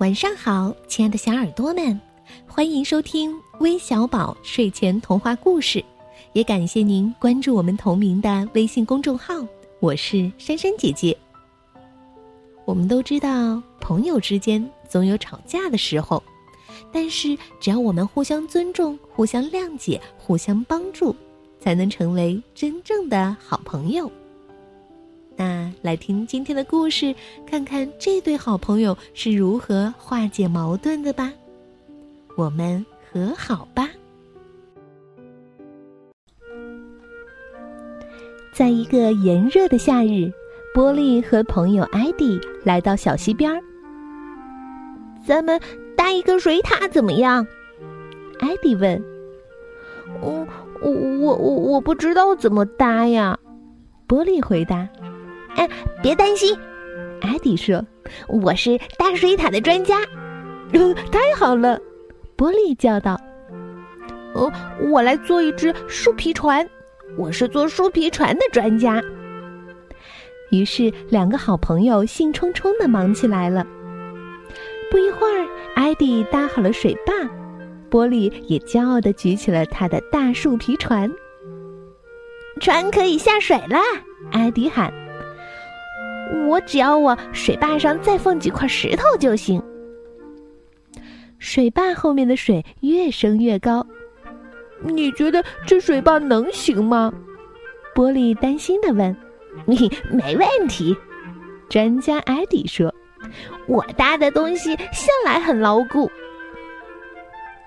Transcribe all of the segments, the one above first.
晚上好，亲爱的小耳朵们，欢迎收听微小宝睡前童话故事，也感谢您关注我们同名的微信公众号。我是珊珊姐姐。我们都知道，朋友之间总有吵架的时候，但是只要我们互相尊重、互相谅解、互相帮助，才能成为真正的好朋友。那来听今天的故事，看看这对好朋友是如何化解矛盾的吧。我们和好吧。在一个炎热的夏日，波利和朋友艾迪来到小溪边儿。咱们搭一个水塔怎么样？艾迪问。我我我我我不知道怎么搭呀。波利回答。哎，别担心，艾迪说：“我是搭水塔的专家。”太好了，波利叫道：“哦，我来做一只树皮船，我是做树皮船的专家。”于是，两个好朋友兴冲冲的忙起来了。不一会儿，艾迪搭好了水坝，波利也骄傲的举起了他的大树皮船。船可以下水了，艾迪喊。我只要往水坝上再放几块石头就行。水坝后面的水越升越高，你觉得这水坝能行吗？玻璃担心的问。你没问题，专家艾迪说：“我搭的东西向来很牢固。”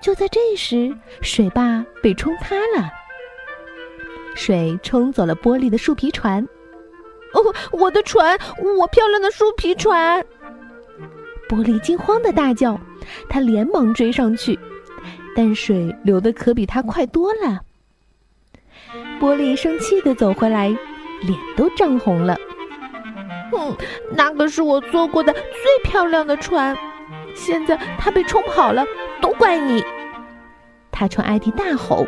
就在这时，水坝被冲塌了，水冲走了玻璃的树皮船。哦，我的船，我漂亮的树皮船！波利惊慌的大叫，他连忙追上去，但水流的可比他快多了。波利生气的走回来，脸都涨红了。哼，那个是我坐过的最漂亮的船，现在它被冲跑了，都怪你！他冲艾迪大吼。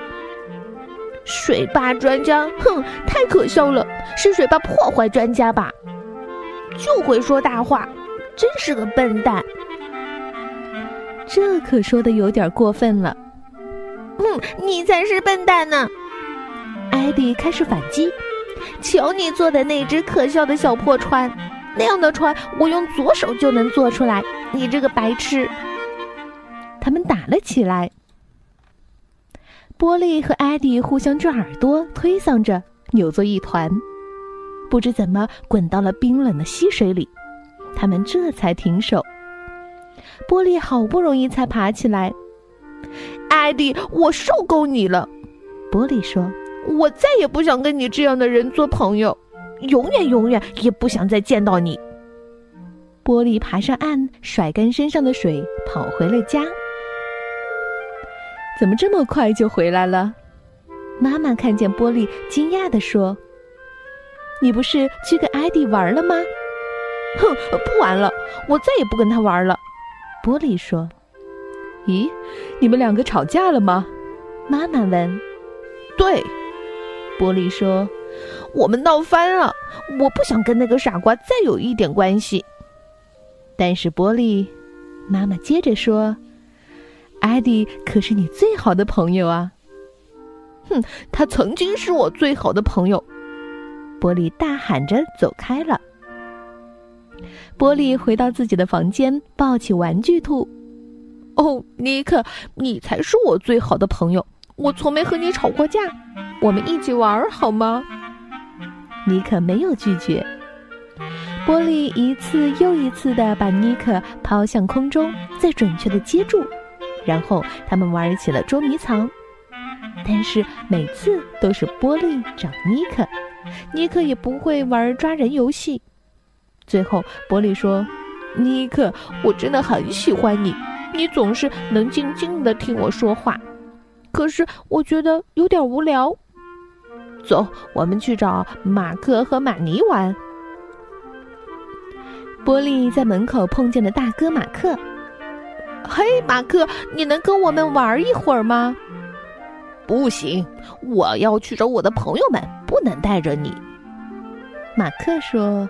水坝专家，哼，太可笑了！是水坝破坏专家吧？就会说大话，真是个笨蛋。这可说的有点过分了。嗯，你才是笨蛋呢！艾迪开始反击。瞧你做的那只可笑的小破船，那样的船我用左手就能做出来。你这个白痴！他们打了起来。波利和艾迪互相转耳朵，推搡着，扭作一团，不知怎么滚到了冰冷的溪水里。他们这才停手。波利好不容易才爬起来。艾迪，我受够你了，波利说：“我再也不想跟你这样的人做朋友，永远永远也不想再见到你。”波利爬上岸，甩干身上的水，跑回了家。怎么这么快就回来了？妈妈看见波利，惊讶地说：“你不是去跟艾迪玩了吗？”“哼，不玩了，我再也不跟他玩了。”波利说。“咦，你们两个吵架了吗？”妈妈问。“对。”波利说，“我们闹翻了，我不想跟那个傻瓜再有一点关系。”但是波利，妈妈接着说。艾迪可是你最好的朋友啊！哼，他曾经是我最好的朋友。波利大喊着走开了。波利回到自己的房间，抱起玩具兔。哦，尼克，你才是我最好的朋友。我从没和你吵过架，我们一起玩好吗？尼克没有拒绝。波利一次又一次的把尼克抛向空中，再准确的接住。然后他们玩起了捉迷藏，但是每次都是波利找尼克，尼克也不会玩抓人游戏。最后波利说：“尼克，我真的很喜欢你，你总是能静静的听我说话。可是我觉得有点无聊。走，我们去找马克和马尼玩。”波利在门口碰见了大哥马克。嘿，马克，你能跟我们玩一会儿吗？不行，我要去找我的朋友们，不能带着你。马克说：“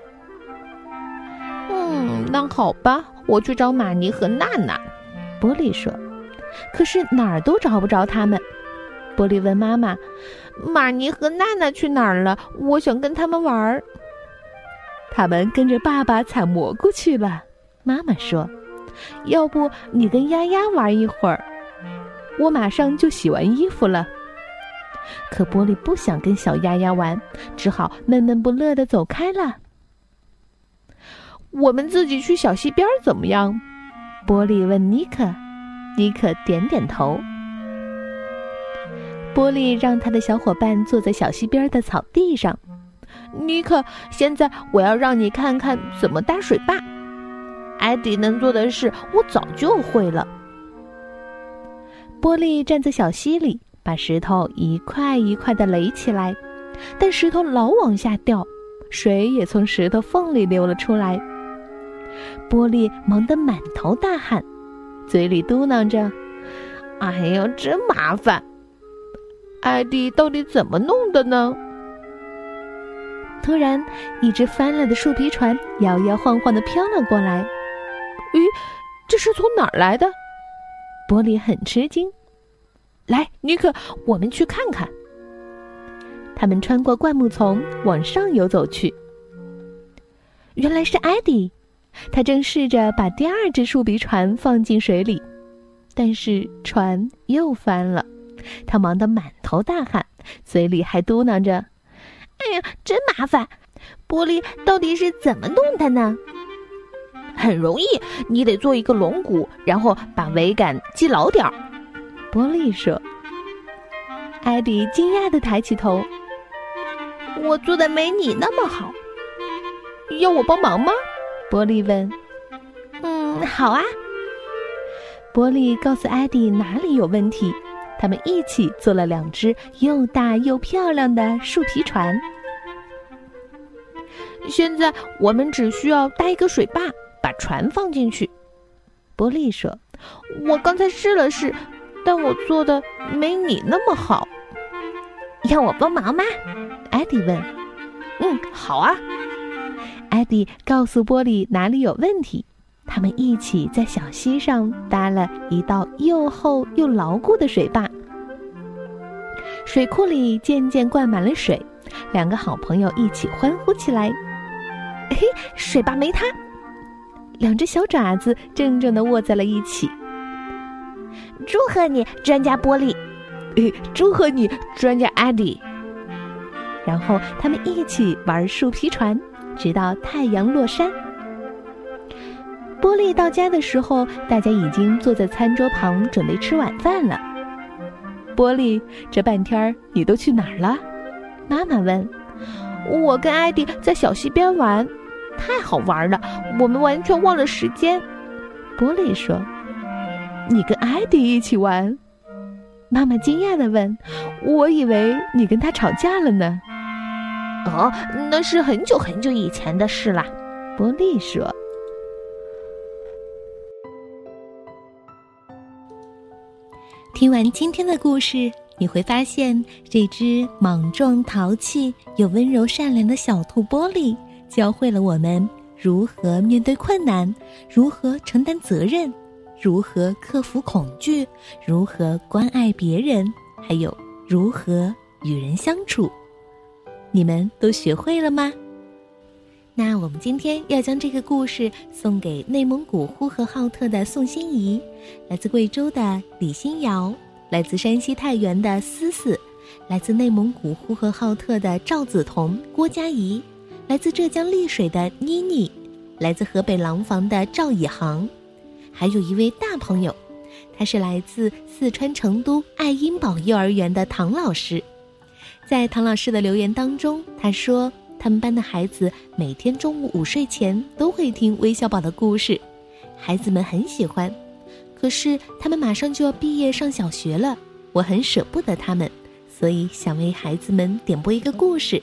嗯，那好吧，我去找玛尼和娜娜。”波利说。可是哪儿都找不着他们。波利问妈妈：“玛尼和娜娜去哪儿了？我想跟他们玩儿。”他们跟着爸爸采蘑菇去了。妈妈说：“要不你跟丫丫玩一会儿？我马上就洗完衣服了。”可波利不想跟小丫丫玩，只好闷闷不乐的走开了。我们自己去小溪边怎么样？波利问尼克。尼克点点头。波利让他的小伙伴坐在小溪边的草地上。尼克，现在我要让你看看怎么搭水坝。艾迪能做的事，我早就会了。波利站在小溪里，把石头一块一块的垒起来，但石头老往下掉，水也从石头缝里流了出来。波利忙得满头大汗。嘴里嘟囔着：“哎呀，真麻烦！艾迪到底怎么弄的呢？”突然，一只翻了的树皮船摇摇晃晃的飘了过来。“咦，这是从哪儿来的？”玻璃很吃惊。“来，尼克，我们去看看。”他们穿过灌木丛，往上游走去。原来是艾迪。他正试着把第二只树皮船放进水里，但是船又翻了。他忙得满头大汗，嘴里还嘟囔着：“哎呀，真麻烦！玻璃到底是怎么弄的呢？”很容易，你得做一个龙骨，然后把桅杆系牢点儿。”波利说。艾迪惊讶的抬起头：“我做的没你那么好，要我帮忙吗？”波利问：“嗯，好啊。”波利告诉艾迪哪里有问题，他们一起做了两只又大又漂亮的树皮船。现在我们只需要搭一个水坝，把船放进去。”波利说：“我刚才试了试，但我做的没你那么好。要我帮忙吗？”艾迪问。“嗯，好啊。”艾迪告诉波利哪里有问题，他们一起在小溪上搭了一道又厚又牢固的水坝。水库里渐渐灌满了水，两个好朋友一起欢呼起来：“嘿，水坝没塌！”两只小爪子正正的握在了一起。祝贺你，专家波利！祝贺你，专家艾迪！然后他们一起玩树皮船。直到太阳落山，波利到家的时候，大家已经坐在餐桌旁准备吃晚饭了。波利，这半天儿你都去哪儿了？妈妈问。我跟艾迪在小溪边玩，太好玩了，我们完全忘了时间。波利说。你跟艾迪一起玩？妈妈惊讶的问。我以为你跟他吵架了呢。哦，那是很久很久以前的事啦，波利说。听完今天的故事，你会发现这只莽撞、淘气又温柔善良的小兔波利，教会了我们如何面对困难，如何承担责任，如何克服恐惧，如何关爱别人，还有如何与人相处。你们都学会了吗？那我们今天要将这个故事送给内蒙古呼和浩特的宋心怡，来自贵州的李欣瑶，来自山西太原的思思，来自内蒙古呼和浩特的赵子彤、郭佳怡，来自浙江丽水的妮妮，来自河北廊坊的赵以航，还有一位大朋友，他是来自四川成都爱婴堡幼儿园的唐老师。在唐老师的留言当中，他说他们班的孩子每天中午午睡前都会听微小宝的故事，孩子们很喜欢。可是他们马上就要毕业上小学了，我很舍不得他们，所以想为孩子们点播一个故事。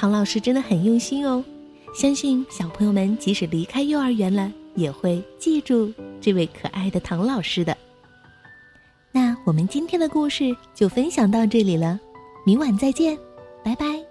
唐老师真的很用心哦，相信小朋友们即使离开幼儿园了，也会记住这位可爱的唐老师的。那我们今天的故事就分享到这里了。明晚再见，拜拜。